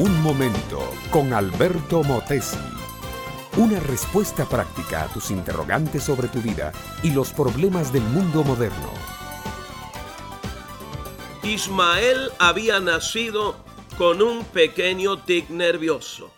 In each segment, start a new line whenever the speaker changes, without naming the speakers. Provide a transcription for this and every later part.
Un momento con Alberto Motesi. Una respuesta práctica a tus interrogantes sobre tu vida y los problemas del mundo moderno.
Ismael había nacido con un pequeño tic nervioso.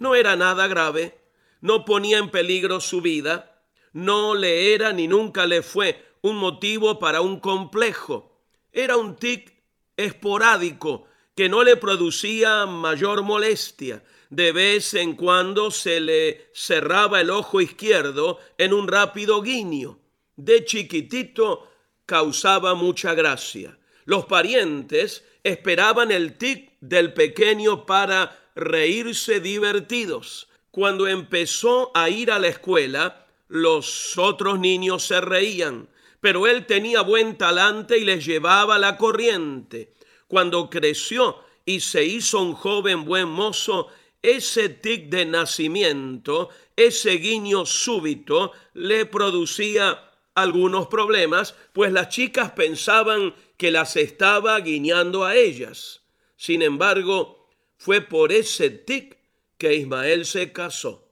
No era nada grave, no ponía en peligro su vida, no le era ni nunca le fue un motivo para un complejo. Era un tic esporádico que no le producía mayor molestia. De vez en cuando se le cerraba el ojo izquierdo en un rápido guiño. De chiquitito causaba mucha gracia. Los parientes esperaban el tic del pequeño para reírse divertidos. Cuando empezó a ir a la escuela, los otros niños se reían, pero él tenía buen talante y les llevaba la corriente. Cuando creció y se hizo un joven buen mozo, ese tic de nacimiento, ese guiño súbito, le producía algunos problemas, pues las chicas pensaban que las estaba guiñando a ellas. Sin embargo, fue por ese tic que Ismael se casó.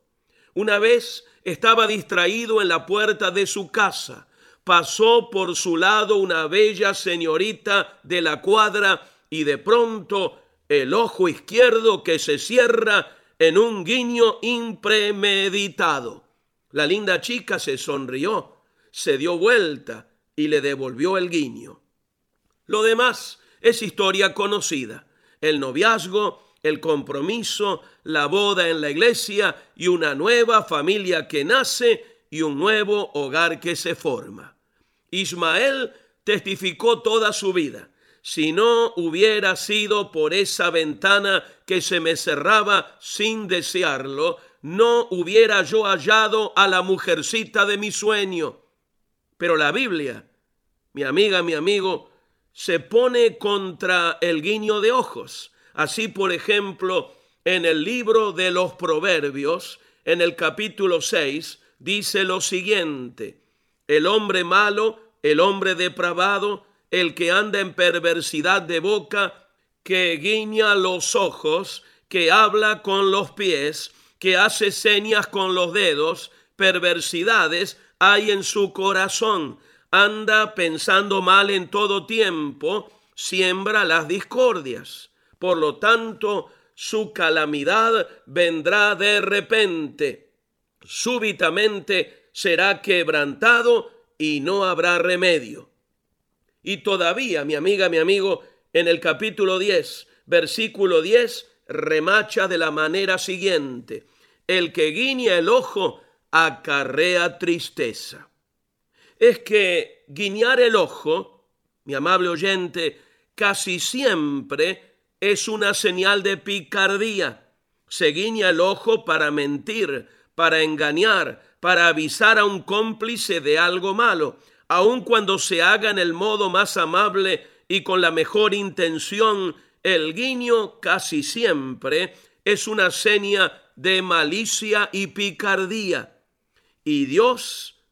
Una vez estaba distraído en la puerta de su casa. Pasó por su lado una bella señorita de la cuadra y de pronto el ojo izquierdo que se cierra en un guiño impremeditado. La linda chica se sonrió, se dio vuelta y le devolvió el guiño. Lo demás es historia conocida. El noviazgo, el compromiso, la boda en la iglesia y una nueva familia que nace y un nuevo hogar que se forma. Ismael testificó toda su vida. Si no hubiera sido por esa ventana que se me cerraba sin desearlo, no hubiera yo hallado a la mujercita de mi sueño. Pero la Biblia, mi amiga, mi amigo, se pone contra el guiño de ojos. Así, por ejemplo, en el libro de los Proverbios, en el capítulo 6, dice lo siguiente, el hombre malo, el hombre depravado, el que anda en perversidad de boca, que guiña los ojos, que habla con los pies, que hace señas con los dedos, perversidades hay en su corazón, anda pensando mal en todo tiempo, siembra las discordias. Por lo tanto, su calamidad vendrá de repente. Súbitamente será quebrantado y no habrá remedio. Y todavía, mi amiga, mi amigo, en el capítulo 10, versículo 10, remacha de la manera siguiente. El que guiña el ojo acarrea tristeza. Es que guiñar el ojo, mi amable oyente, casi siempre es una señal de picardía. Se guiña el ojo para mentir, para engañar, para avisar a un cómplice de algo malo, aun cuando se haga en el modo más amable y con la mejor intención, el guiño casi siempre es una seña de malicia y picardía. Y Dios,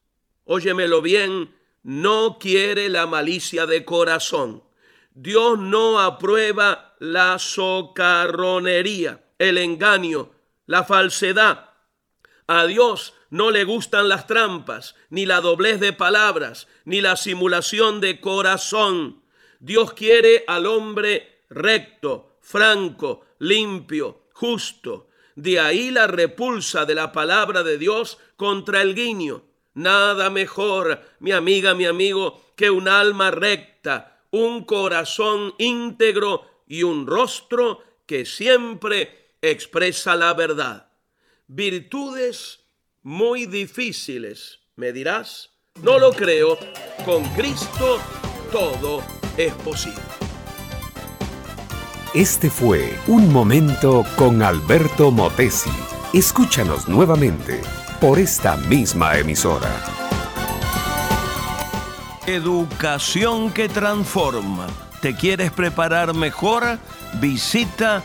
óyemelo bien, no quiere la malicia de corazón. Dios no aprueba la socarronería, el engaño, la falsedad. A Dios no le gustan las trampas, ni la doblez de palabras, ni la simulación de corazón. Dios quiere al hombre recto, franco, limpio, justo. De ahí la repulsa de la palabra de Dios contra el guiño. Nada mejor, mi amiga, mi amigo, que un alma recta, un corazón íntegro y un rostro que siempre expresa la verdad. Virtudes muy difíciles, me dirás. No lo creo, con Cristo todo es posible.
Este fue Un Momento con Alberto Motesi. Escúchanos nuevamente por esta misma emisora.
Educación que transforma. ¿Te quieres preparar mejor? Visita